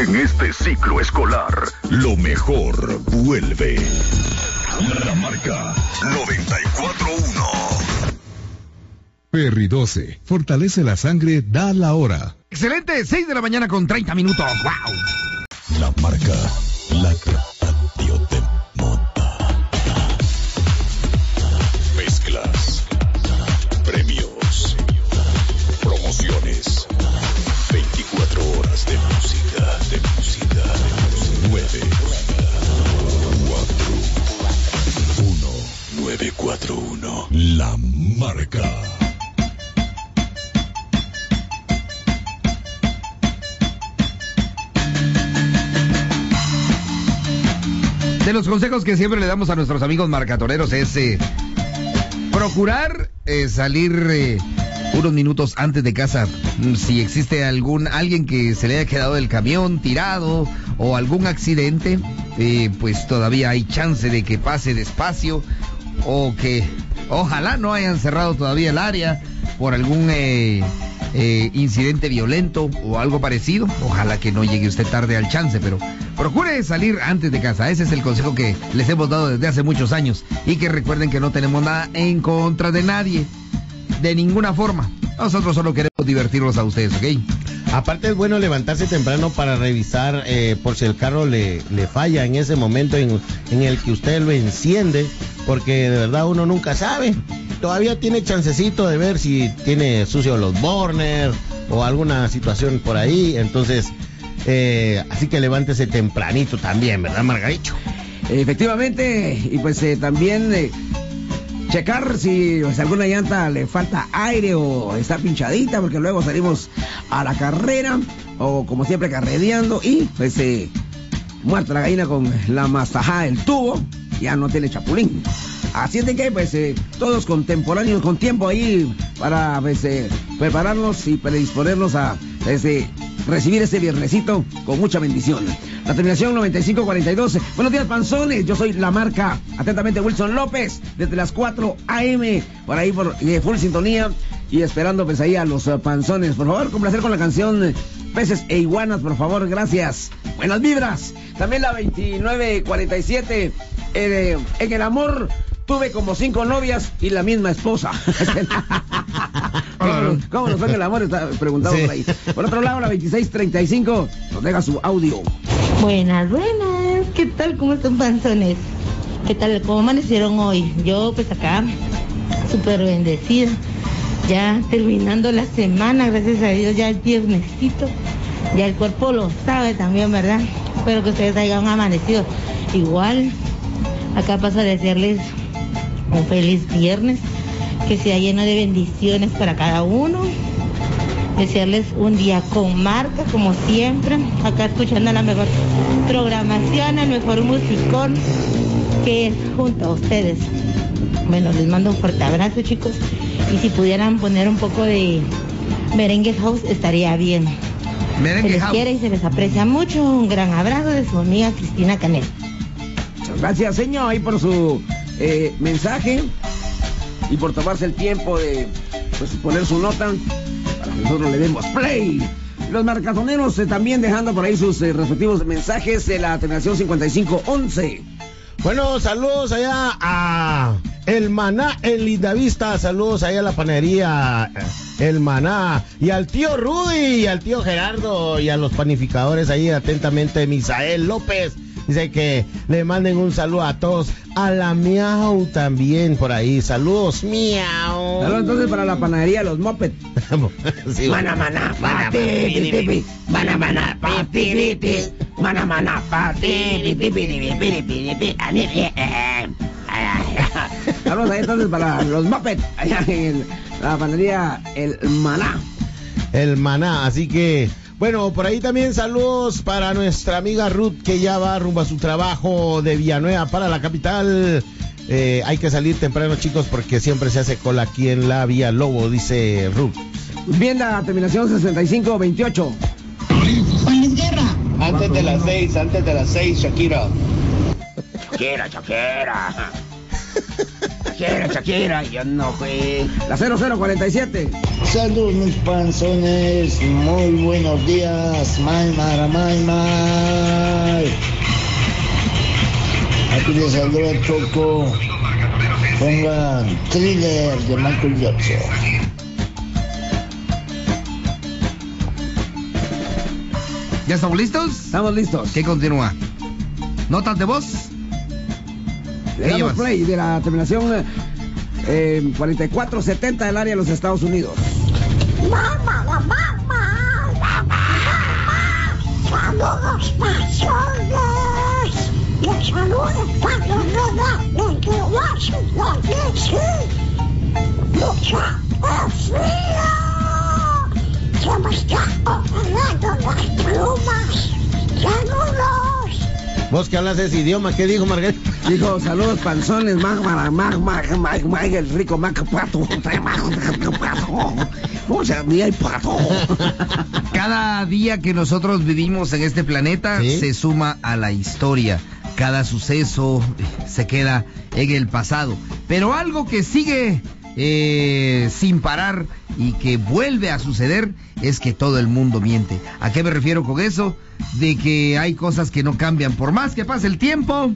En este ciclo escolar, lo mejor vuelve. La marca 941. Perry 12. Fortalece la sangre, da la hora. Excelente, 6 de la mañana con 30 minutos. ¡Wow! La marca, la los consejos que siempre le damos a nuestros amigos marcatoreros es eh, procurar eh, salir eh, unos minutos antes de casa. Mm, Si existe algún alguien que se le haya quedado el camión tirado o algún accidente, pues todavía hay chance de que pase despacio o que ojalá no hayan cerrado todavía el área por algún eh, incidente violento o algo parecido. Ojalá que no llegue usted tarde al chance, pero procure salir antes de casa. Ese es el consejo que les hemos dado desde hace muchos años. Y que recuerden que no tenemos nada en contra de nadie. De ninguna forma. Nosotros solo queremos divertirlos a ustedes, ¿ok? Aparte es bueno levantarse temprano para revisar eh, por si el carro le, le falla en ese momento en, en el que usted lo enciende, porque de verdad uno nunca sabe. Todavía tiene chancecito de ver si tiene sucio los burners o alguna situación por ahí. Entonces, eh, así que levántese tempranito también, ¿verdad, Margarito? Efectivamente, y pues eh, también eh, checar si pues, alguna llanta le falta aire o está pinchadita, porque luego salimos a la carrera o como siempre carrereando y pues muerta la gallina con la mastajada del tubo, ya no tiene chapulín. Así es de que pues eh, todos contemporáneos con tiempo ahí para pues, eh, prepararnos y predisponernos a pues, eh, recibir este viernesito con mucha bendición. La terminación 9542. Buenos días, panzones. Yo soy la marca. Atentamente, Wilson López. Desde las 4 a.m. Por ahí, por full sintonía. Y esperando, pues ahí a los panzones. Por favor, complacer con la canción Peces e Iguanas, por favor. Gracias. Buenas vibras. También la 2947. eh, en el amor. Tuve como cinco novias y la misma esposa. ¿Cómo, nos- ¿Cómo nos fue el amor? Está preguntado Sí. por ahí. Por otro lado, la 2635 nos deja su audio. Buenas, buenas. ¿Qué tal? ¿Cómo están panzones? ¿Qué tal? ¿Cómo amanecieron hoy? Yo pues acá, súper bendecida. Ya terminando la semana, gracias a Dios, ya el viernesito. Ya el cuerpo lo sabe también, ¿verdad? Espero que ustedes hayan amanecido. Igual, acá paso a desearles un feliz viernes, que sea lleno de bendiciones para cada uno desearles un día con marca, como siempre, acá escuchando la mejor programación, el mejor musicón que es junto a ustedes. Bueno, les mando un fuerte abrazo, chicos, y si pudieran poner un poco de merengue house estaría bien. Se Merengue les House. quiere y se les aprecia mucho. Un gran abrazo de su amiga Cristina Canel. Muchas gracias, señor, ahí por su eh, mensaje y por tomarse el tiempo de pues, poner su nota para que nosotros le demos play. Los marcatoneros eh, también dejando por ahí sus eh, respectivos mensajes de la terminación 5511. Bueno, saludos allá a El Maná en Lindavista, saludos allá a la panadería El Maná y al tío Rudy y al tío Gerardo y a los panificadores ahí atentamente Misael López. Dice que le manden un saludo a todos. A la miau también por ahí. Saludos, miau. Saludos entonces para la panadería Los Moped. sí, maná, maná, pati, maná, maná, pati, maná, maná, pati, Saludos ahí entonces para los Muppets, allá en la panadería El Maná. El Maná, así que bueno, por ahí también saludos para nuestra amiga Ruth que ya va rumbo a su trabajo de Villanueva para la capital. Eh, hay que salir temprano, chicos, porque siempre se hace cola aquí en la Vía Lobo, dice Ruth. Bien, la terminación 6528. Juanes Guerra. Antes de las seis, antes de las seis, Shakira. Shakira, Shakira. Shakira, Shakira, yo no fui. La 0047. Saludos mis panzones, muy buenos días, my mara, my my. Aquí les saluda Choco. Pongan thriller de Michael Jackson. ¿Ya estamos listos? Estamos listos. ¿Qué continúa? ¿Notas de voz? Le ¿Qué damos play de la terminación eh, 4470 del área de los Estados Unidos. Saludos personas. Les saludo cuando no desde Washington DC. Mucha frío. Se me está operando las plumas. Saludos. Vos que hablas ese idioma, ¿qué dijo Margarita? Dijo, saludos panzones, mag, mag, mag, mag, mag, mag, el rico mag, pato, pato. ¿Cómo se llama el pato? Cada día que nosotros vivimos en este planeta Sí. se suma a la historia. Cada suceso se queda en el pasado. Pero algo que sigue eh, sin parar y que vuelve a suceder es que todo el mundo miente. ¿A qué me refiero con eso? De que hay cosas que no cambian. Por más que pase el tiempo,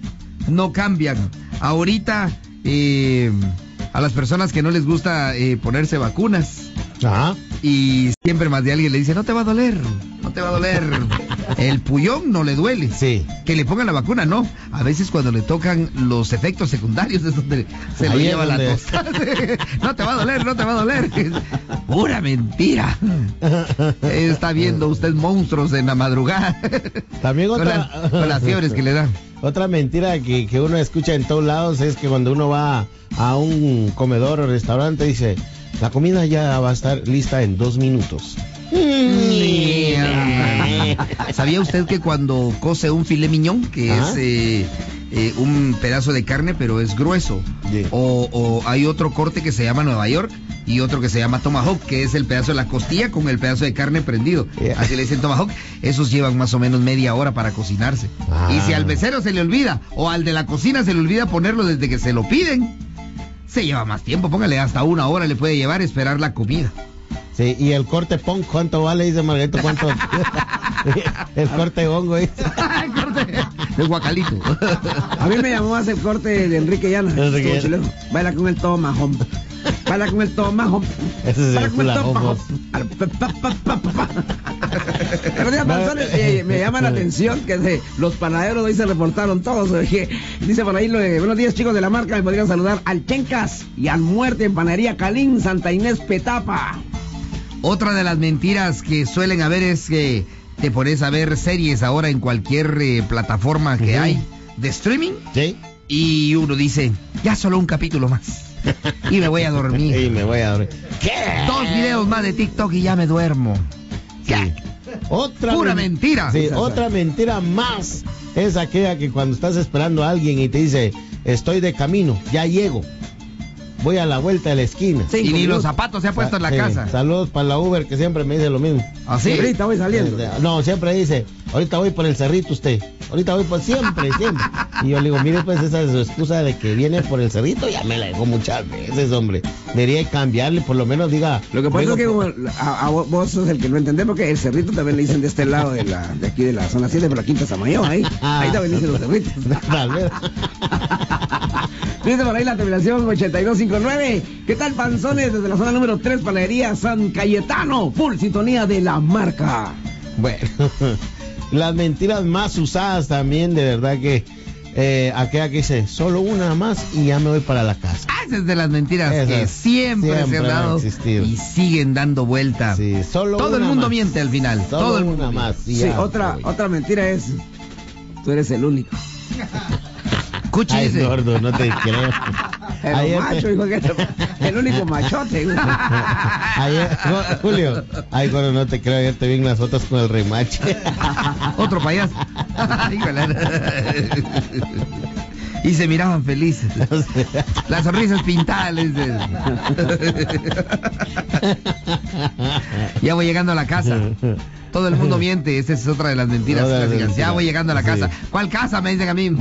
no cambian. Ahorita, eh, a las personas que no les gusta eh, ponerse vacunas, Ajá. y siempre más de alguien le dice, no te va a doler, no te va a doler. El puyón no le duele. Sí. Que le pongan la vacuna, no. A veces cuando le tocan los efectos secundarios es donde se es lleva la tostada. no te va a doler, no te va a doler. Pura mentira. Está viendo usted monstruos en la madrugada. También con, otra... con las fiebres que le dan. Otra mentira que, que uno escucha en todos lados es que cuando uno va a un comedor o restaurante dice, la comida ya va a estar lista en dos minutos. ¿Sabía usted que cuando cose un filet miñón, que es eh, eh, un pedazo de carne, pero es grueso, o, o hay otro corte que se llama Nueva York y otro que se llama Tomahawk, que es el pedazo de la costilla con el pedazo de carne prendido. Yeah. Así le dicen Tomahawk. Esos llevan más o menos media hora para cocinarse. Ah. Y si al becero se le olvida, o al de la cocina se le olvida ponerlo desde que se lo piden, se lleva más tiempo. Póngale hasta una hora le puede llevar esperar la comida. Sí, y el corte pon, ¿cuánto vale? Dice Margarito, ¿cuánto? el corte hongo, dice. El corte del guacalito. A mí me llamó más el corte de Enrique Llana. Enrique chileno. Baila con el tomahawk. Baila con el tomahawk. Ese es el pa. Pero días panzones, eh, me llama la atención que de- los panaderos hoy se reportaron todos. oye. Dice por ahí, lo de, buenos días chicos de la marca, me podrían saludar al Chencas y al Muerte en Panadería Calín, Santa Inés Petapa. Otra de las mentiras que suelen haber es que te pones a ver series ahora en cualquier eh, plataforma que hay de streaming Sí. y uno dice, ya solo un capítulo más y me voy a dormir. Y me voy a dormir. Dos videos más de TikTok y ya me duermo. Sí. Otra Pura men- mentira. Sí, otra mentira más es aquella que cuando estás esperando a alguien y te dice, estoy de camino, ya llego. Voy a la vuelta de la esquina. Sí. Y ni los zapatos se ha puesto en la Sí, casa. Saludos para la Uber que siempre me dice lo mismo. ¿Así? Ahorita voy saliendo. Eh, No, siempre dice, ahorita voy por el cerrito usted. Ahorita voy por siempre, siempre. Y yo le digo, mire pues esa es su excusa de que viene por el cerrito, ya me la dejó muchas veces, hombre. Debería cambiarle, por lo menos diga. Lo que pasa es que por- como a, a vos vos sos el que no entendés porque el cerrito también le dicen de este lado de la de aquí de la zona 7 por la quinta Samayoa ahí. Ah. Ahí también dicen los cerritos. Tal vez. Dice por ahí la terminación 8259. ¿Qué tal panzones desde la zona número 3 panadería San Cayetano? Full sintonía de la marca. Bueno, las mentiras más usadas también, de verdad que eh, aquella que dice, solo una más y ya me voy para la casa. Ah, esa es de las mentiras que siempre, siempre se han dado y siguen dando vuelta. Sí, solo Todo el una mundo más. miente al final. Solo todo el una mundo miente. más. y Sí, ya otra, voy. otra mentira es tú eres el único. Cuchi Ay, gordo, no te creo. El Ayer macho, hijo, que te- el único machote. güey. Ayer, Ju- Julio, ay, gordo, no te creo, ayer te vi en las fotos con el remache. Otro payaso. Y se miraban felices. Las sonrisas pintadas. ya voy llegando a la casa. Todo el mundo miente, esa es otra de las mentiras. Ya voy llegando a la casa. Sí. ¿Cuál casa? Me dicen a mí.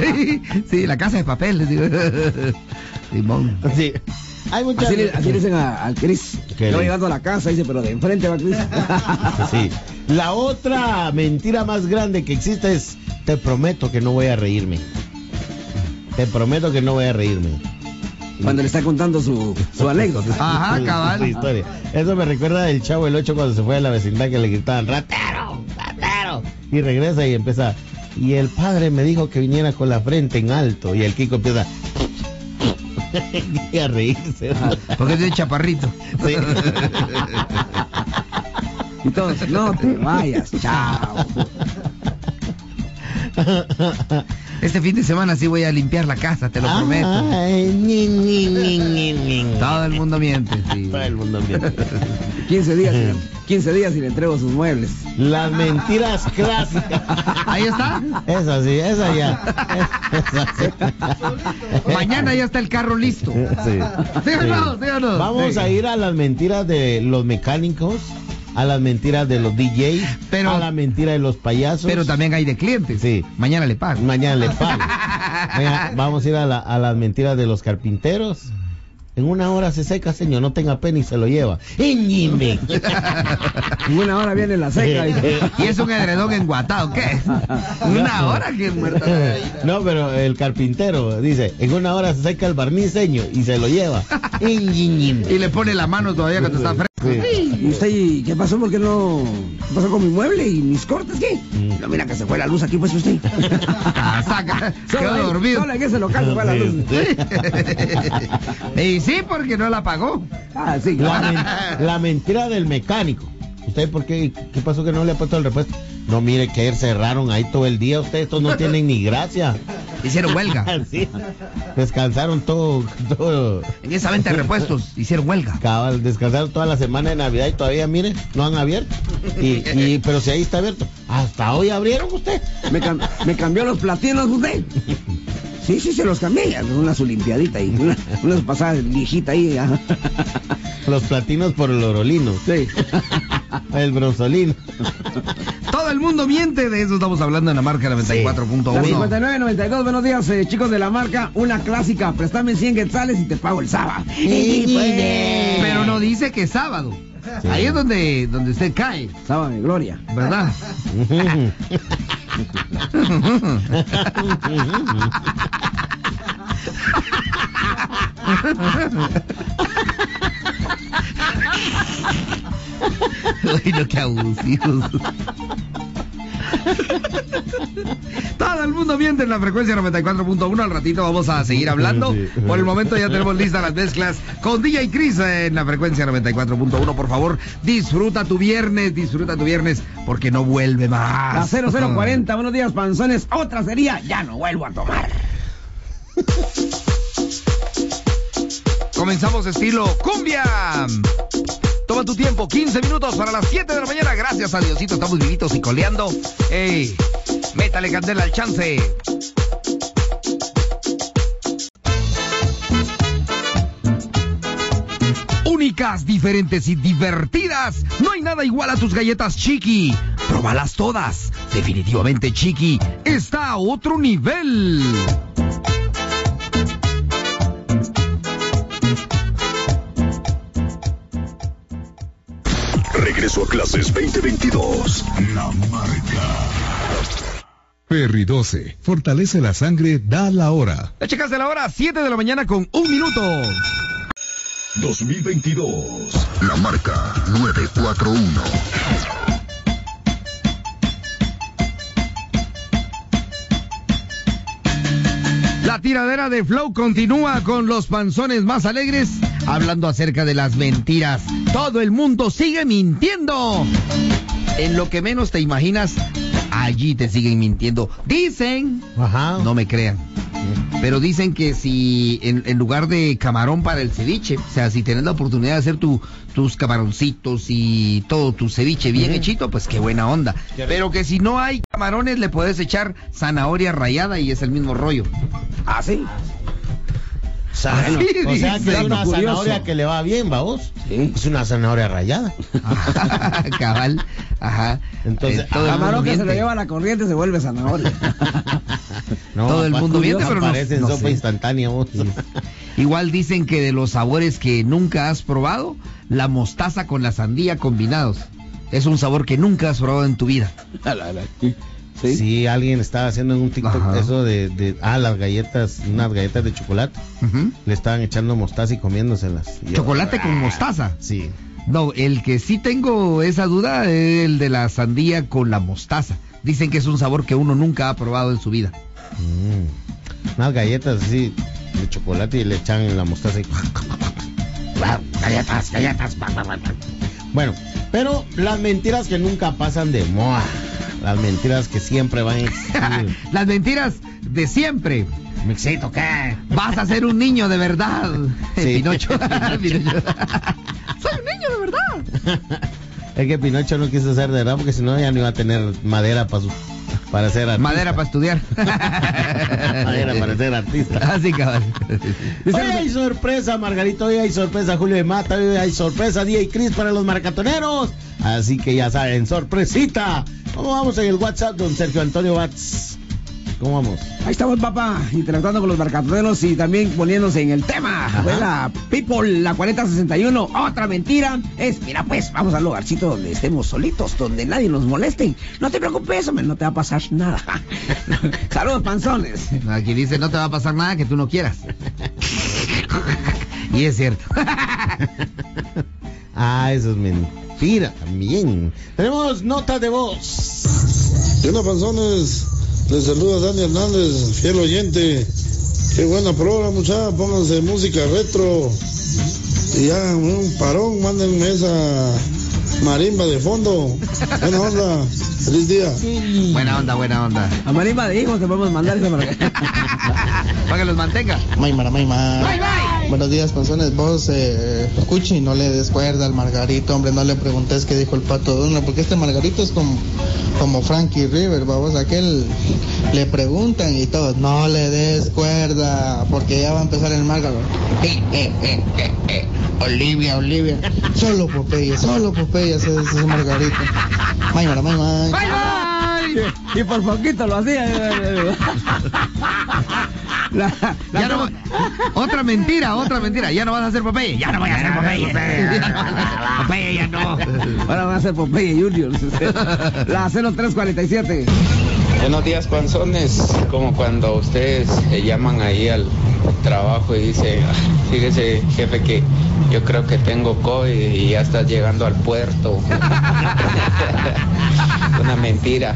sí, sí, la casa de papel. les digo. Simón. Sí. Hay muchas. Así le, así le dicen a- al Cris. ¿Qué Yo voy llegando a la casa, dice, pero de enfrente va Cris. Sí. La otra mentira más grande que existe es te prometo que no voy a reírme. Te prometo que no voy a reírme. Cuando le está contando su, su anécdota. Ajá, Su cabal. historia. Eso me recuerda del chavo el 8 cuando se fue a la vecindad que le gritaban ratero, ratero. Y regresa y empieza. Y el padre me dijo que viniera con la frente en alto. Y el Kiko empieza y a reírse. Porque es de chaparrito. Sí. Y todos, no te vayas, chao. Este fin de semana sí voy a limpiar la casa, te lo prometo. Ñi, ñi, ñi. Todo el mundo miente, sí. Todo el mundo miente. 15 días, y le- 15 días y le entrego sus muebles. Las mentiras clásicas. Ahí está. Esa sí, esa ya. Esa sí. Mañana ya está el carro listo. Sí. ¿Sí o no? ¿Sí o no? Vamos a ir a las mentiras de los mecánicos, a las mentiras de los DJs, Pero- a la mentira de los payasos. Pero también hay de clientes. Sí. Mañana le pago. Mañana le pago. Vamos a ir a, la- a las mentiras de los carpinteros. En una hora se seca, señor, no tenga pena y se lo lleva. ¡Iñime! En una hora viene la seca. Y... Y es un edredón enguatado, ¿qué? Una hora que muerta. No, pero el carpintero dice, en una hora se seca el barniz, señor, y se lo lleva. Y le pone la mano todavía cuando está fresco. Sí. ¿Y usted y qué pasó? ¿Por qué no? ¿Qué pasó con mi mueble y mis cortes? ¿Qué? Mm. No, mira que se fue la luz aquí, pues usted. Saca, quedó dormido. Solo en ese local se fue la luz. y sí, porque no la pagó. Ah, sí, La, claro. men- la mentira del mecánico. ¿Usted por qué? ¿Qué pasó que no le ha puesto el repuesto? No, mire que ayer cerraron ahí todo el día. Ustedes estos no tienen ni gracia. Hicieron huelga. Sí. Descansaron todo, todo. En esa venta de repuestos hicieron huelga. Cabal, descansaron toda la semana de Navidad y todavía, mire, no han abierto. Y, y- pero si ahí está abierto. Hasta hoy abrieron usted. ¿Me, cam- me cambió los platinos usted? Sí, sí, se los cambié. Una su limpiadita y una, una su pasada viejita ahí. Los platinos por el orolino. Sí. El bronzolino. Todo el mundo miente, de eso estamos hablando en la marca La 94.1. 59, 92, buenos días, eh, chicos de la marca. Una clásica, préstame 100 quetzales y te pago el sábado. Pues, Pero no dice que es sábado. Sí. Ahí es donde, donde usted cae, Sábado de gloria. ¿verdad? Ay, no, qué abusivos. Todo el mundo miente en la frecuencia 94.1. Al ratito vamos a seguir hablando. Por el momento ya tenemos listas las mezclas con DJ Chris en la frecuencia 94.1. Por favor, disfruta tu viernes, disfruta tu viernes, porque no vuelve La más. 0040, buenos días, panzones. Otra sería, ya no vuelvo a tomar. Comenzamos estilo cumbia. Toma tu tiempo, 15 minutos para las 7 de la mañana. Gracias a Diosito, estamos vivitos y coleando. ¡Ey! Métale candela al chance. Únicas, diferentes y divertidas. No hay nada igual a tus galletas Chiqui. Próbalas todas. Definitivamente Chiqui está a otro nivel. Regreso a clases 2022. La marca. Ferry 12. Fortalece la sangre, da la hora. La chicas de la hora, 7 de la mañana con un minuto. 2022. La marca 941. La tiradera de Flow continúa con los panzones más alegres, hablando acerca de las mentiras. Todo el mundo sigue mintiendo. En lo que menos te imaginas, allí te siguen mintiendo. Dicen, Ajá. no me crean, pero dicen que si en, en lugar de camarón para el ceviche, o sea, si tienes la oportunidad de hacer tu, tus camaroncitos y todo tu ceviche bien hechito, pues qué buena onda. Pero que si no hay camarones, le puedes echar zanahoria rayada y es el mismo rollo. ¿Ah, sí? Bueno, o sea que es una curioso. zanahoria que le va bien, ¿va vos? Sí. Es una zanahoria rayada. Cabal, ajá. Entonces, Eh, todo el mundo Camarón que se lo lleva a la corriente se vuelve zanahoria. No, todo el mundo miente, pero no, aparece en no sopa sé. instantánea. vos. Igual dicen que de los sabores que nunca has probado, la mostaza con la sandía combinados. Es un sabor que nunca has probado en tu vida. Sí. Sí, alguien estaba haciendo en un TikTok Ajá. eso de, de- ah, las galletas, unas galletas de chocolate. Le estaban echando mostaza y comiéndoselas. Y yo- Chocolate con mostaza. Sí. No, el que sí tengo esa duda es el de la sandía con la mostaza. Dicen que es un sabor que uno nunca ha probado en su vida. Mm. Unas galletas así de chocolate y le echan la mostaza y... Galletas, galletas. Bueno, pero las mentiras que nunca pasan de moda. Las mentiras que siempre van a existir. Las mentiras de siempre. Mixito, ¿qué? Vas a ser un niño de verdad. Sí. Pinocho. Pinocho. Soy un niño de verdad. Es que Pinocho no quiso ser de verdad porque si no ya no iba a tener madera para su, para ser artista. Madera para estudiar. Madera para ser artista. Así, cabal. Hoy hay sorpresa, Margarito. Hoy hay sorpresa, Julio de Mata. Hoy hay sorpresa, Día y Cris para los marcatoneros. Así que ya saben, sorpresita. ¿Cómo vamos en el WhatsApp, don Sergio Antonio Batz? ¿Cómo vamos? Ahí estamos, papá, interactuando con los marcatoneros y también poniéndose en el tema. La People, la 4061. Otra mentira es, mira, pues, vamos al lugarcito donde estemos solitos, donde nadie nos moleste. No te preocupes, hombre, no te va a pasar nada. Saludos, panzones. Aquí dice, no te va a pasar nada que tú no quieras. Y es cierto. Ah, eso es mentira también. Tenemos notas de voz. ¿Qué onda, panzones? Les saluda Dani Hernández, fiel oyente. Qué buena prueba, muchachos. Pónganse música retro. Y ya, un parón, mándenme esa marimba de fondo. Buena onda. Feliz día. Buena onda, buena onda. A Marimba de hijos te podemos mandar esa para Para que los mantenga. Maymara, Maymara. Buenos días, panzones. Vos, eh, Cuchi, no le des cuerda al Margarito, hombre, no le preguntes qué dijo el pato Donald, porque este Margarito es como, como Frankie River, vamos, aquel le preguntan y todos, no le des cuerda, porque ya va a empezar el Margarito. Olivia, Olivia. Solo Popeye, solo Popeye ese, ese Margarito. Maymara, Maymara. Y por poquito lo hacía. La- la- Ya no, otra mentira, otra mentira. Ya no vas a hacer Popeye. Ya no voy a hacer Popeye. Popeye ya no. Ahora va a ser Popeye Junior. La 0347. Buenos días, panzones. Como cuando ustedes eh, llaman ahí al trabajo y dicen, "Ah, fíjese, jefe, que yo creo que tengo COVID y ya estás llegando al puerto. Una mentira.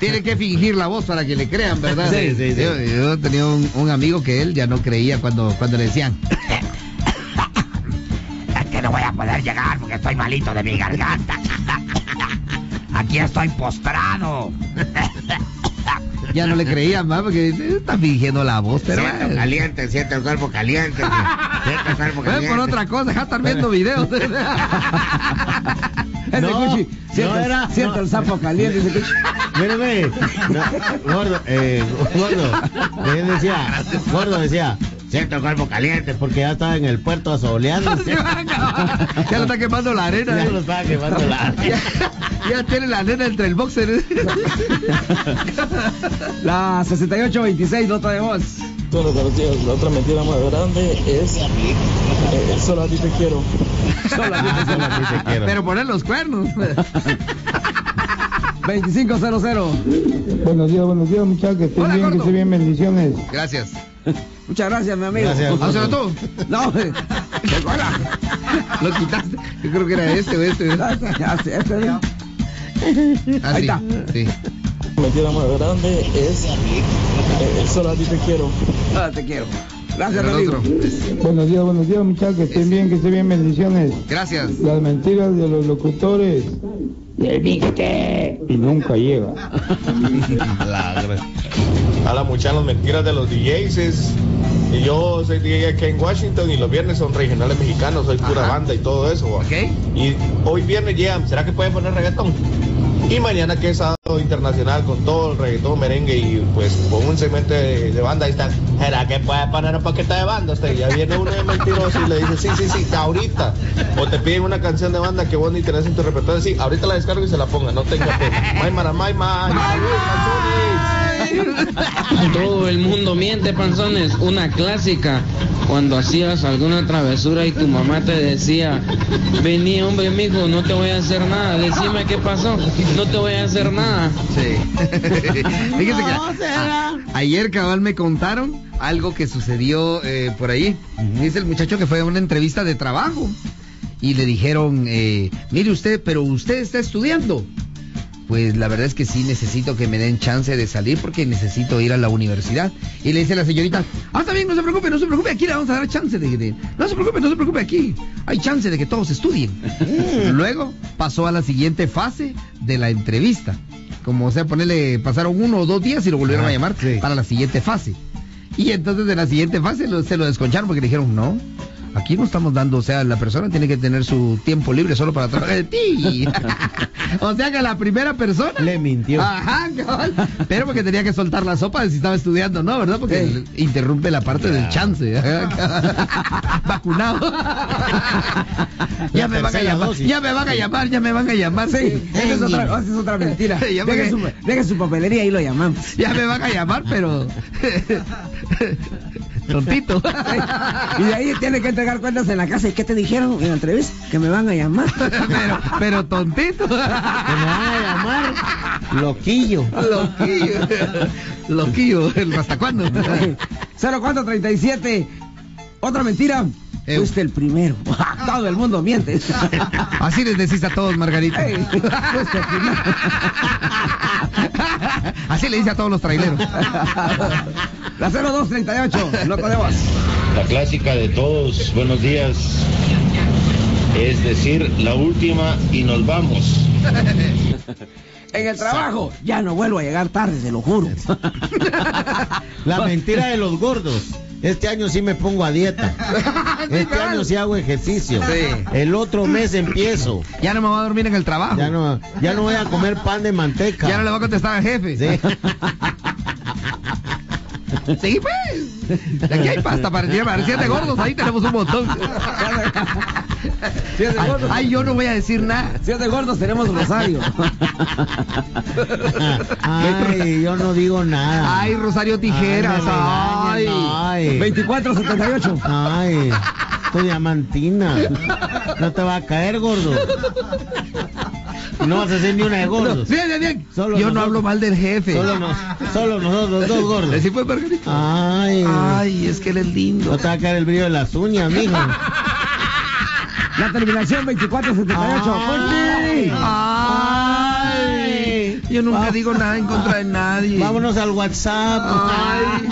Tiene que fingir la voz para que le crean, ¿verdad? Sí, sí, sí. Yo, yo tenía un, un amigo que él ya no creía cuando, cuando le decían. Es que no voy a poder llegar porque estoy malito de mi garganta. Aquí estoy postrado. Ya no le creían más porque eh, está fingiendo la voz, pero bueno. caliente, siente el cuerpo caliente. Siente el cuerpo Ven por otra cosa, ya están viendo videos. Ese No, Cuchi, siento, no era- siento no. el sapo caliente. Ese Cuchi. Mírame, no, gordo, eh, gordo, él decía, gordo decía, siento cuerpo caliente porque ya estaba en el puerto asoleando. ya lo está quemando la arena. Ya eh. lo estaba quemando la Ya, ya tiene la arena entre el boxer. eh. La 6826, nota de voz. Todos los buenos días. La otra mentira más grande es eh, solo a ti te quiero. Solo a ti te Solo a ti te quiero. Pero poner los cuernos. 2500. Buenos días, buenos días, muchachos. Que estén Hola, bien, que estén bien. Bendiciones. Gracias. Muchas gracias, mi amigo. Gracias. Hazlo tú. No, eh, Lo quitaste. Yo creo que era este o este. este, este, bien. Ah, Ahí sí, está. Sí. Mentira más grande es eh, solo a ti te quiero. Ah, te quiero. Gracias, otro. Buenos días, buenos días, muchachos. Que estén bien, que estén bien. Bendiciones. Gracias. Las mentiras de los locutores. Le dije. Y nunca llega. A la muchachos, mentiras de los DJs es. y Yo soy DJ aquí en Washington y los viernes son regionales mexicanos, soy pura Ajá. banda y todo eso. ¿va? Ok. Y hoy viernes llegan, ¿será que pueden poner reggaetón? Y mañana que es sábado internacional con todo el reggaetón, merengue y pues con un segmento de, banda ahí están. ¿Será que puede poner un paquete de banda? Hasta ya viene uno de mentiroso y le dice, sí, sí, sí, ahorita. O te piden una canción de banda que vos ni tenés en tu repertorio, sí, ahorita la descargo y se la ponga, no tenga pena. May, mara, may, may. Todo el mundo miente, panzones. Una clásica. Cuando hacías alguna travesura y tu mamá te decía, vení hombre mijo, no te voy a hacer nada. Decime qué pasó. No te voy a hacer nada. Sí. Fíjese que a- ayer cabal me contaron algo que sucedió eh, por ahí. Dice el muchacho que fue a una entrevista de trabajo y le dijeron, eh, mire usted, pero usted está estudiando. Pues la verdad es que sí necesito que me den chance de salir porque necesito ir a la universidad. Y le dice la señorita, ah, está bien, no se preocupe, no se preocupe, aquí le vamos a dar chance de, de- no se preocupe, no se preocupe, aquí hay chance de que todos estudien. Luego pasó a la siguiente fase de la entrevista. Como o sea, ponerle, pasaron uno o dos días y lo volvieron Ah, a llamar para la siguiente fase. Y entonces de la siguiente fase lo- se lo desconcharon porque le dijeron, no, aquí no estamos dando, o sea, la persona tiene que tener su tiempo libre solo para trabajar de ti. o sea que la primera persona... Le mintió. Ajá, cabal. Pero porque tenía que soltar la sopa de si estaba estudiando, ¿no? ¿Verdad? Porque interrumpe la parte del chance. Vacunado. ya me van a llamar, ya me van a llamar, ya me van a llamar. Sí, esa es otra, esa es otra mentira. Su, deje su papelería y lo llamamos. Ya me van a llamar, pero... Tontito. Y de ahí tiene que entregar cuentas en la casa. ¿Y qué te dijeron en la entrevista? Que me van a llamar. pero, pero tontito. Que me van a llamar loquillo. Loquillo. Loquillo. ¿El ¿Hasta cuándo? 0437. Otra mentira. Eh. Fuiste el primero. Todo el mundo miente. Así les decís a todos, Margarita. Fuiste el primero. Así le dice a todos los traileros. La 0238. Nota de voz. La clásica de todos, buenos días. Es decir, la última y nos vamos. En el trabajo. Ya no vuelvo a llegar tarde, se lo juro. La mentira de los gordos. Este año sí me pongo a dieta. Este año sí hago ejercicio. Sí. El otro mes empiezo. Ya no me voy a dormir en el trabajo. Ya no, ya no voy a comer pan de manteca. Ya no le voy a contestar al jefe. Sí. Sí, pues. Aquí hay pasta para para siete gordos, ahí tenemos un montón. Siete Ay, gordos. ay, yo no voy a decir nada. Siete gordos tenemos Rosario. Ay, yo no digo nada. Ay, Rosario Tijeras. Ay, ay. 2478. Ay, tu diamantina. No te va a caer, gordo. Y no vas a hacer ni una de gordos. Bien, bien, bien. Solo Yo no hablo mal del jefe. Solo, nos- solo nosotros dos gordos. ¿Sí fue, Margarita? Ay, Ay, es que él es lindo. no te va a caer el brillo de las uñas, mijo. La terminación 2478. Ay. Ay. Yo nunca digo nada en contra de nadie. Vámonos al WhatsApp. Ay.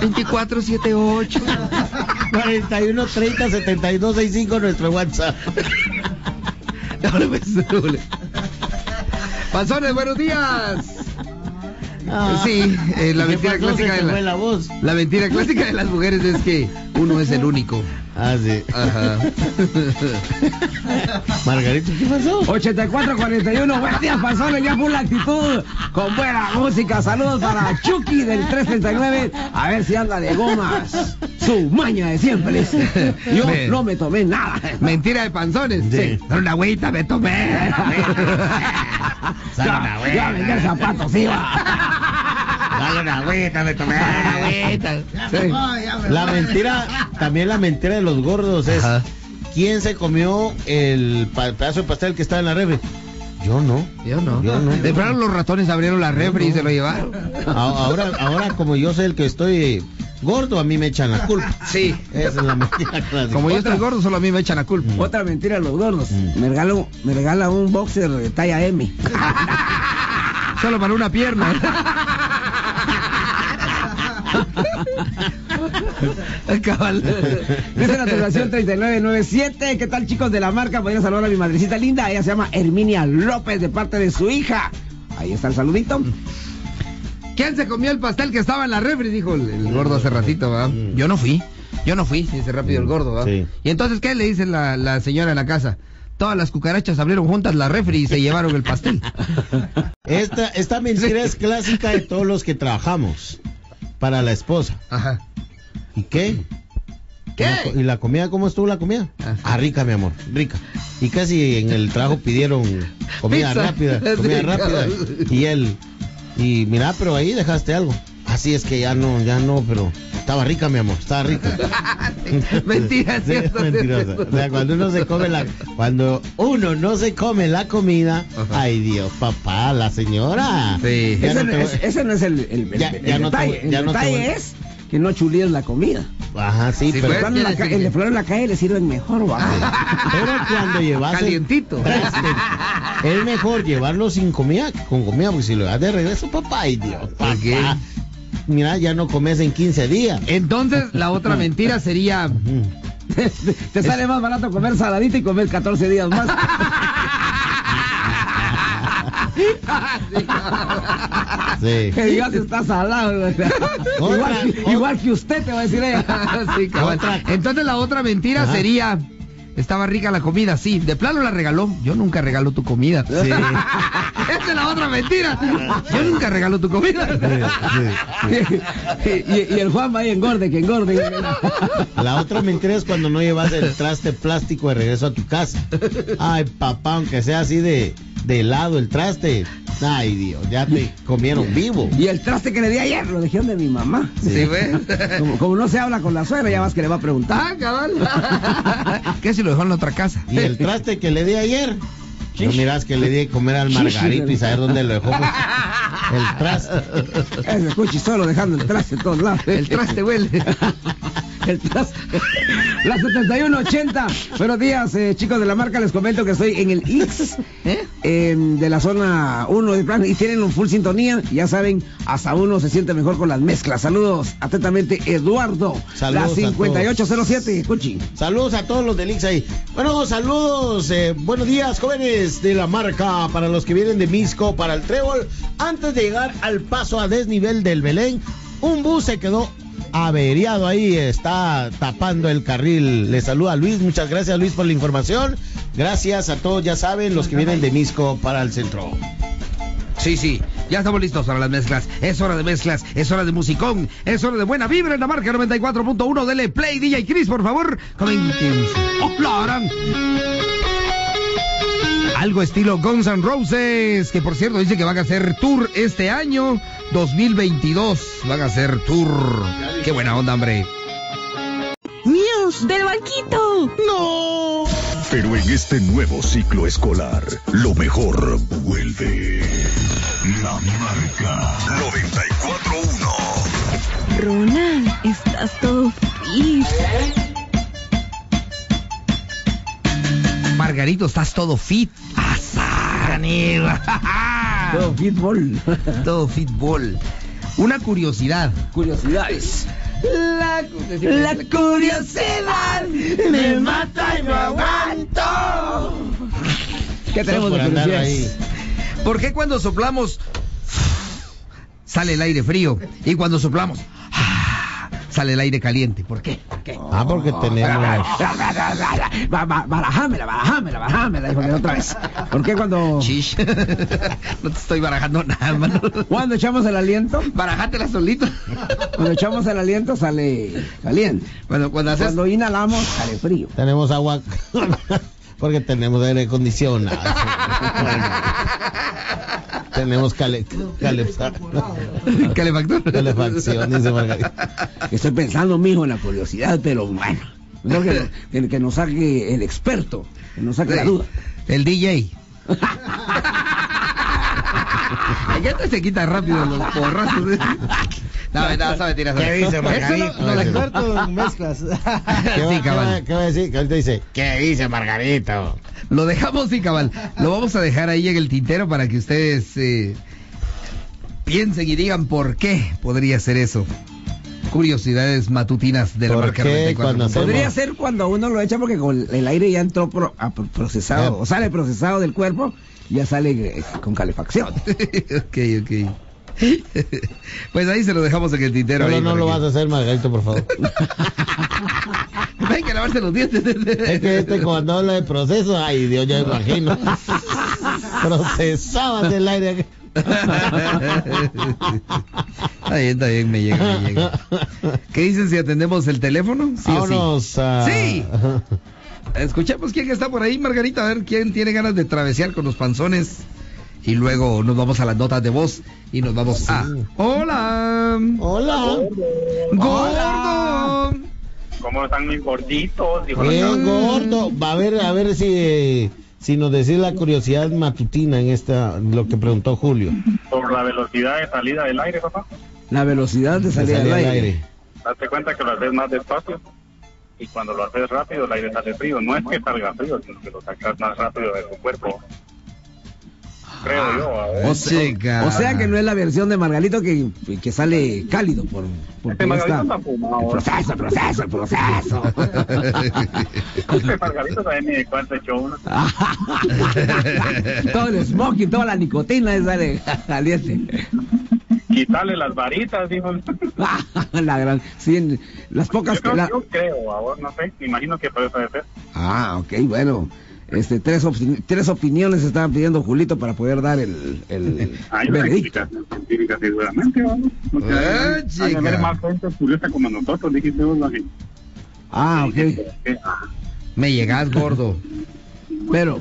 2478. 41 30 72 65 nuestro WhatsApp. Panzones, buenos días. Ah. Sí, eh, la ¿Qué mentira clásica de la voz. la mentira clásica de las mujeres es que uno es el único. Ah, sí. Ajá. Margarito, ¿qué pasó? 8441. Buenos días, pasones. Ya full actitud. Con buena música. Saludos para Chucky del 339. A ver si anda de gomas. Su maña de siempre. Yo Me- no me tomé nada. Mentira de panzones. Sí. Pero una agüita me tomé. Ya, ya a vender zapatos, iba. Dale una agüita, me tomé una agüita. Sí. La mentira, también la mentira de los gordos es Ajá. ¿quién se comió el pedazo de pastel que estaba en la refri? Yo no. Yo no. Yo no. De pronto los ratones abrieron la refri y se lo llevaron. A- Ahora, ahora como yo soy el que estoy gordo, a mí me echan la culpa. Sí. Esa es la mentira clásica. Como yo estoy gordo, solo a mí me echan la culpa. Otra mentira de los gordos. Me regala, un- me regala un boxer de talla M. Solo para una pierna. Cabal. Dice la terminación 3997. ¿Qué tal, chicos de la marca? Podrían saludar a mi madrecita linda. Ella se llama Herminia López de parte de su hija. Ahí está el saludito. ¿Quién se comió el pastel que estaba en la refri? Dijo el, el gordo hace ratito, ¿va? Yo no fui. Yo no fui, dice rápido el gordo, ¿va? Sí. Y entonces, ¿qué le dice la, la señora en la casa? Todas las cucarachas abrieron juntas la refri y se llevaron el pastel. Esta, esta mentira es clásica de todos los que trabajamos para la esposa. Ajá. ¿Y qué? ¿Qué? ¿Y la co- ¿Y la comida cómo estuvo la comida? Ah. Ah, rica, mi amor, rica. Y casi en el trabajo pidieron comida Pizza. rápida, comida rápida. Y él, Y mira, pero ahí dejaste algo. Así es que ya no, ya no, pero estaba rica, mi amor, estaba rica. Mentira, Sí, ¿cierto? mentirosa. O sea, cuando uno se come la, cuando uno no se come la comida, ay Dios, papá, la señora. Sí. Ese no no, te es, ese no es el, el- el- Ya- el ya no te detalle. voy- ya el no detalle es que no chulíes la comida. Ajá, sí, Sí, pero, pues. En la ca- el de que- flor en la calle le sirven mejor, va. pero cuando llevas Calientito. es mejor llevarlo sin comida que con comida, porque si lo das de regreso, papá, ay Dios, papá. qué? Mira, ya no comes en 15 días. Entonces, la otra mentira sería. Te sale más barato comer saladita y comer 14 días más. Sí. Que digas está salado. igual, que- igual que usted te va a decir ella. Sí. Otra- Entonces, la otra mentira Ajá. sería. Estaba rica la comida, sí. De plano la regaló. Yo nunca regalo tu comida. Sí. La otra mentira. Yo nunca regalo tu comida. y, y- y el Juan va ahí engorde, que engorde. La otra mentira es cuando no llevas el traste plástico de regreso a tu casa. Ay, papá, aunque sea así de, de helado el traste. Ay, Dios, ya te comieron vivo. Y el traste que le di ayer lo dijeron de mi mamá. Sí, ¿ves? Como, como no se habla con la suegra, ya más que le va a preguntar. Ah, cabal. ¿Qué si lo dejó en la otra casa? Y el traste que le di ayer. No miras que le di de comer al margarito y saber dónde lo dejó. pues, el traste. Ese escuche solo dejando el traste en todos lados. El traste huele. La 7180. Buenos días, eh, chicos de la marca. Les comento que estoy en el X ¿Eh? de la zona 1 de plan y tienen un full sintonía. Ya saben, hasta uno se siente mejor con las mezclas. Saludos atentamente, Eduardo. Saludos la a 5807. Escuchi. Saludos a todos los del Ix ahí. Bueno, saludos, eh, buenos días, jóvenes de la marca, para los que vienen de Misco, para el Trébol. Antes de llegar al paso a desnivel del Belén, un bus se quedó averiado ahí, está tapando el carril. Le saluda Luis, muchas gracias Luis por la información. Gracias a todos, ya saben, los que vienen de Misco para el centro. Sí, sí, ya estamos listos para las mezclas. Es hora de mezclas, es hora de musicón, es hora de buena vibra en la marca 94.1. Dele play, DJ Chris, por favor. Comenten. ¡Oh! Algo estilo Guns N' Roses, que por cierto dice que van a hacer tour este año 2022. Van a hacer tour. Qué buena onda, hombre. ¡Míos! ¡Del banquito! ¡No! Pero en este nuevo ciclo escolar, lo mejor vuelve. La marca 94.1. Ronald, estás todo fit. Margarito, estás todo fit. ¡Asa, Todo fútbol. Todo fitball. Una curiosidad. Curiosidades. La, La curiosidad me mata y no aguanto. ¿Qué tenemos de curiosidades? ahí. ¿Por qué cuando soplamos sale el aire frío y cuando soplamos sale el aire caliente? ¿Por qué? ¿Por qué? Ah, porque tenemos... Ba- ba- Barajámela, barajámela, barajámela, dijo otra vez. ¿Por qué cuando, Chish. no te estoy barajando nada, mano. cuando echamos el aliento? Barajátela solito. Cuando echamos el aliento sale caliente. Cuando, cuando haces... Cuando inhalamos sale frío. Tenemos agua porque tenemos aire acondicionado. tenemos cale, calefacción. Calefactor. calefacción, dice Margarita. Estoy pensando, mijo, en la curiosidad, pero bueno. Que, que nos saque el experto, que nos saque la duda. El DJ. Ya te se quita rápido los porrazos. No, no, sabe tirar. ¿Qué dice Margarito? Eso no- no le- en mezclas. ¿Qué, Sí, cabal. va, ¿Qué va a decir? Ahorita dice, ¿qué dice Margarito? Lo dejamos sí, cabal. Lo vamos a dejar ahí en el tintero para que ustedes eh, piensen y digan por qué podría ser eso. Curiosidades matutinas de la ¿Por marca qué 94. cuando hacemos- Podría ser cuando uno lo echa porque con el aire ya entró pro- a- procesado, o sale procesado del cuerpo, ya sale eh, con calefacción. ok, ok. Pues ahí se lo dejamos en el tintero. Ahí no lo que- vas a hacer, Margarito, por favor. Hay que lavarse los dientes. Es que este cuando habla de proceso, ay Dios, ya me imagino. Procesabas el aire. Está bien, está bien, me llega, me llega. ¿Qué dicen si atendemos el teléfono? Sí o sí. Vámonos a... Sí. Escuchemos quién está por ahí, Margarita, a ver quién tiene ganas de travesear con los panzones y luego nos vamos a las notas de voz y nos vamos a... ¡Hola! ¡Hola! ¡Gordo! ¿Cómo están mis gorditos? Bien, gordo. Va a ver, a ver si, si nos decís la curiosidad matutina en esta, lo que preguntó Julio. Por la velocidad de salida del aire, papá. La velocidad de De salida del salida aire. Date cuenta que lo haces más despacio y cuando lo haces rápido el aire sale frío. No es que salga frío, sino que lo sacas más rápido de tu cuerpo. Creo yo. a ver. O, sea, o sea que no es la versión de Margalito que, que sale cálido por, por Este esta- está fumado. El proceso, el proceso, el proceso. Este Margarito también me cuenta hecho uno. todo el smoking, toda la nicotina sale caliente. Quitarle las varitas, dijo. la gran, sí, las pocas Yo creo, la- yo creo, a vos no sé, me imagino que debe ser. Ah, ok, bueno. Este, tres, tres opiniones estaban pidiendo Julito para poder dar el, el Hay una veredicto. explicación científica seguramente, vamos. O sea, Ah, hay- hay chica. que haber más gente curiosa como nosotros, dijiste vos, así. Ah, ok. Me llegas, gordo. Pero,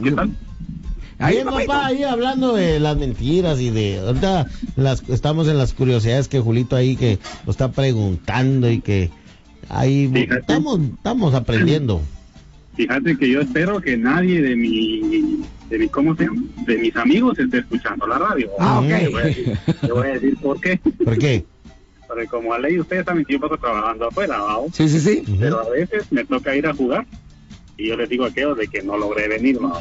Ahí, Ahí, papá, ahí hablando de las mentiras y de ahorita las estamos en las curiosidades que Julito ahí que lo está preguntando y que ahí estamos estamos aprendiendo. Fíjate que yo espero que nadie de mi, de mi, ¿cómo se llama? De mis amigos esté escuchando la radio. Ah, ok. Te voy a decir, te voy a decir por qué. ¿Por qué? Porque como a ley ustedes también yo paso trabajando afuera, ¿no? Sí, sí, sí. Pero a veces me toca ir a jugar y yo les digo a de que no logré venir, ¿no?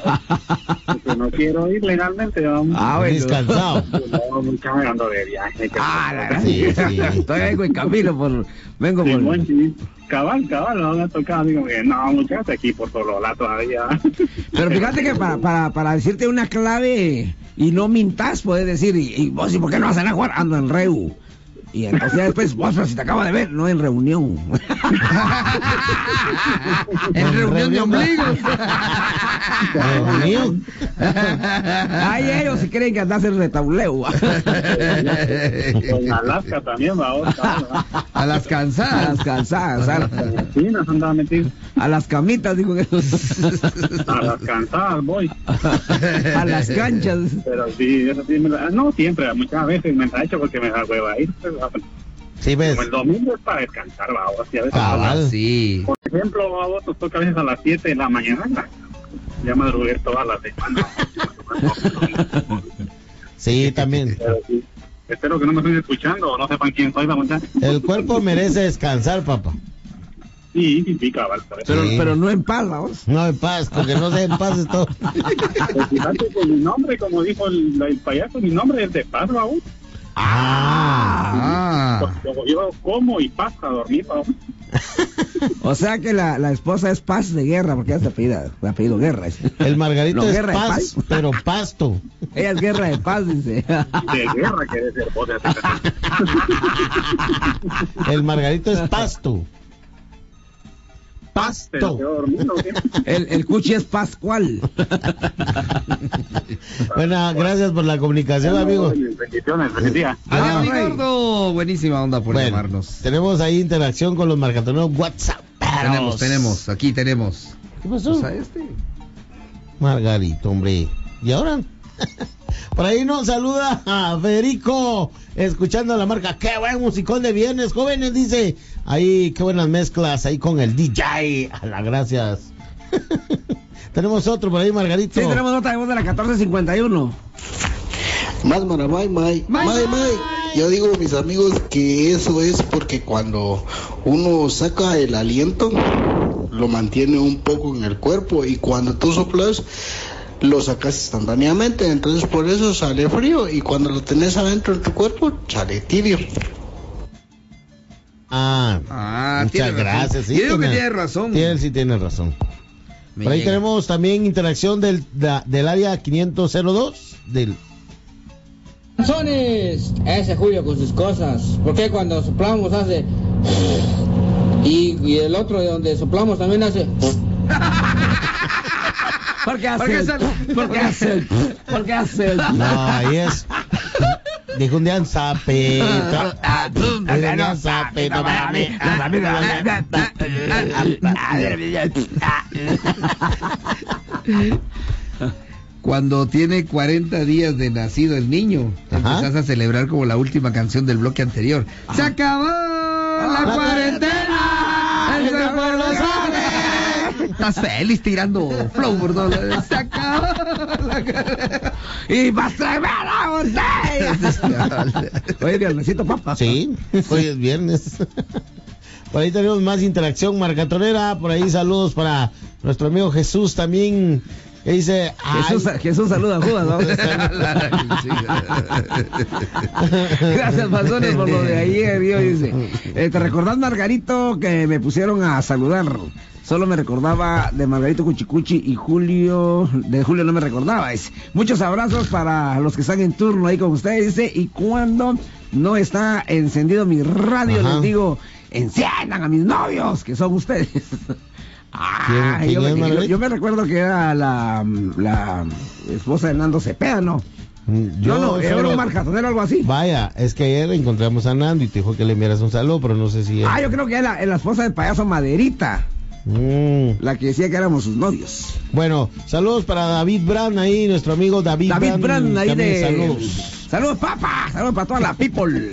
Porque no quiero ir legalmente, vamos. Ah, bueno. Descansado. No, mucha ando de viaje. que- Ah, la Estoy vengo en camino por, vengo Sí, por. buen sí. Cabal, cabal, no me ha tocado, digo que no, muchachos, aquí por Solola todavía. Pero fíjate que para, para, para decirte una clave y no mintas, puedes decir, y, y vos, ¿y por qué no vas a ir a jugar? Ando en Reu. Y entonces ya después, vos, pero si te acabo de ver, no en reunión. en reunión de ombligos. Reunión. Ay, ellos si creen que andas en retauleo. En Alaska también, va A las A cansadas. las cansadas, a, nos andaba metido. a las camitas, digo que A las cansadas voy. a las canchas. Pero sí, eso sí me la- No siempre, muchas veces me ha hecho porque me da hueva ir. pues, pues, Sí, ves. Como el domingo es para descansar, va, o sea, a veces a Cabal. las- Sí. Por ejemplo, a vos nos toca a veces a las 7 de la mañana. Ya madrugué toda la semana. Sí, también. Sí, Espero que no me estén escuchando o no sepan quién soy la muchacha. El cuerpo merece descansar, papá. Sí, sí, sí, cabal. Pero, Sí. pero no en paz, vamos. No en paz, porque no sé en paz es todo. Pues fíjate que mi nombre, como dijo el, el payaso, mi nombre es de paz, aún. Ah. Como yo como y pasta a. O sea que la, la esposa es paz de guerra, porque ella se apellida, se apellido guerra. El Margarito No, es guerra de paz, pero pasto. Ella es guerra de paz, dice. De guerra quiere ser hacer El Margarito es pasto. Pasto. El, el cuchi es pascual. Bueno, gracias por la comunicación, amigo. Bendiciones, feliz día. Adiós, gordo. Buenísima onda por Bueno, llamarnos. tenemos ahí interacción con los marcatoneros WhatsApp. Tenemos, tenemos, aquí tenemos. ¿Qué pasó? Pues a este. Margarito, hombre. ¿Y ahora? Por ahí nos saluda a Federico, escuchando la marca. Qué buen musicón de viernes, jóvenes, dice. Ahí, qué buenas mezclas ahí con el DJ. A la gracias. tenemos otro por ahí, Margarito. Sí, tenemos nota de voz de la 1451. Más maramay, may. May, may. Yo digo, mis amigos, que eso es porque cuando uno saca el aliento, lo mantiene un poco en el cuerpo y cuando tú soplas, lo sacas instantáneamente. Entonces por eso sale frío y cuando lo tenés adentro de tu cuerpo, sale tibio. Ah, Ah, muchas tiene gracias. Yo digo que tiene razón. Tiene, sí, tiene razón. Me Por ahí llega. tenemos también interacción del, da- del área 502 del Sones, ese Julio con sus cosas. Porque cuando soplamos hace. Y, y el otro de donde soplamos también hace. ¿Por qué hace? ¿Por qué hace? ¿Por qué hace? el- ¿Por qué hace? el- No, ahí es. Dijo un día zapeta. Dijo un día en zapeta para mí. Cuando tiene 40 días de nacido el niño, Ajá. empezás a celebrar como la última canción del bloque anterior. ¡Se acabó la, La cuarentena! ¡El cuerpo lo sabe! Estás feliz tirando flow por todos lados. ¡Se acabó! ¡Y va a botella! Oye, viernesito, papá. Sí, hoy es viernes. Por ahí tenemos más interacción marcatonera. Por ahí saludos para nuestro amigo Jesús también. Que dice. Jesús, Jesús saluda a Judas, ¿no? Gracias, Panzones, por lo de ayer. Dice, eh, ¿te recordás, Margarito, que me pusieron a saludar? Solo me recordaba de Margarito Cuchicuchi y Julio, de Julio no me recordaba. Dice, muchos abrazos para los que están en turno ahí con ustedes, dice, y cuando no está encendido mi radio, Ajá. les digo, enciendan a mis novios, que son ustedes. Ah, ¿Quién- quién yo, es me, Margarito? yo- yo me recuerdo que era la, la esposa de Nando Cepeda, ¿no? Yo no, no, era un marcatonero algo así. Vaya, es que ayer encontramos a Nando y te dijo que le enviaras un saludo, pero no sé si. Ah, yo creo que era la, la esposa del payaso Maderita, Mm. la que decía que éramos sus novios. Bueno, saludos para David Brand ahí, nuestro amigo David, David Brand ahí también de... Saludos. Saludos, papá. Saludos para toda la people.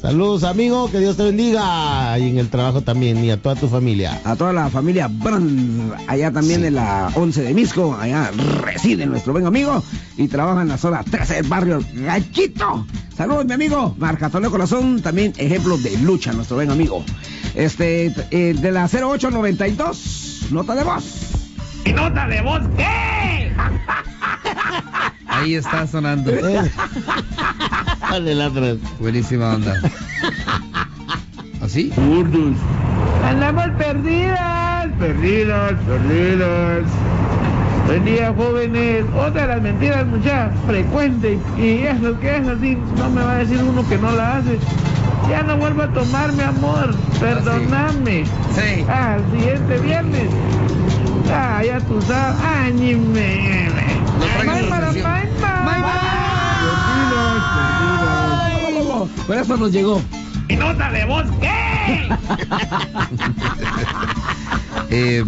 Saludos, amigo, que Dios te bendiga. Y en el trabajo también, y a toda tu familia. A toda la familia Brand, allá también en la 11 de Misco, allá reside nuestro buen amigo y trabaja en la zona 13 del barrio Gachito. Saludos, mi amigo. Marcatoneo Corazón, también ejemplo de lucha, nuestro buen amigo. Este, eh, de la 0892, nota de voz. ¿Y nota de voz qué? Ahí está sonando. Dale la otra. Buenísima onda. ¿Así? Gordos. Andamos perdidas. Perdidas, perdidas. Buen día, jóvenes. Otra de las mentiras, muchachas, frecuentes. Y eso que es así, no me va a decir uno que no la hace. Ya no vuelvo a tomar, mi amor. Perdóname. Sí. Ah, el siguiente viernes. Ah, ya tú sabes. Áñime. traigo Por eso nos llegó. ¿Y nota de voz qué? Eh,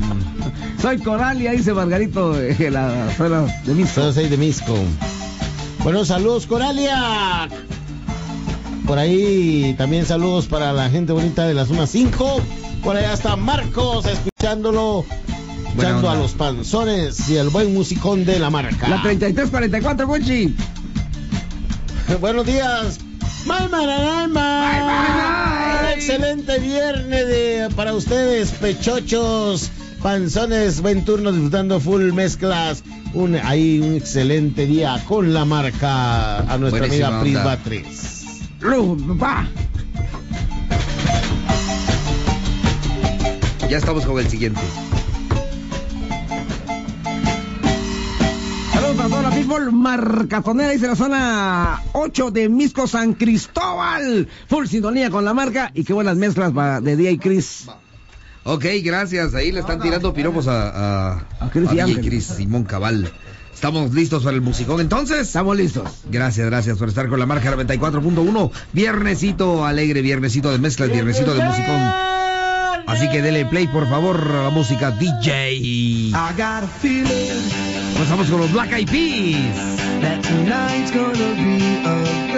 Soy Coralia, dice Margarito, de la zona de Misco. Zona 6 de Misco. Bueno, saludos, Coralia. Por ahí también saludos para la gente bonita de la zona 5. Por allá está Marcos escuchándolo. Escuchando a los panzones y el buen musicón de la marca. La 3344, Gucci. Buenos días. Mal. Un Excelente viernes de- para ustedes, pechochos, panzones, buen turno disfrutando full mezclas. Un, ahí un excelente día con la marca a nuestra Buenísima amiga Pris. Batres. Pa. ya estamos con el siguiente. People. Marcatonera, dice la zona 8 de Misco San Cristóbal. Full sintonía con la marca y qué buenas mezclas de día y Chris. Ok, gracias. Ahí le están tirando piropos a, a, A Chris y DJ. Chris Simón Cabal. ¿Estamos listos para el musicón entonces? Estamos listos. Gracias, gracias por estar con la marca 94.1. Viernesito alegre, viernesito de mezclas, viernesito de musicón. Así que dele play, por favor, a la música DJ. Pues vamos con los Black Eyed Peas. That tonight's gonna be a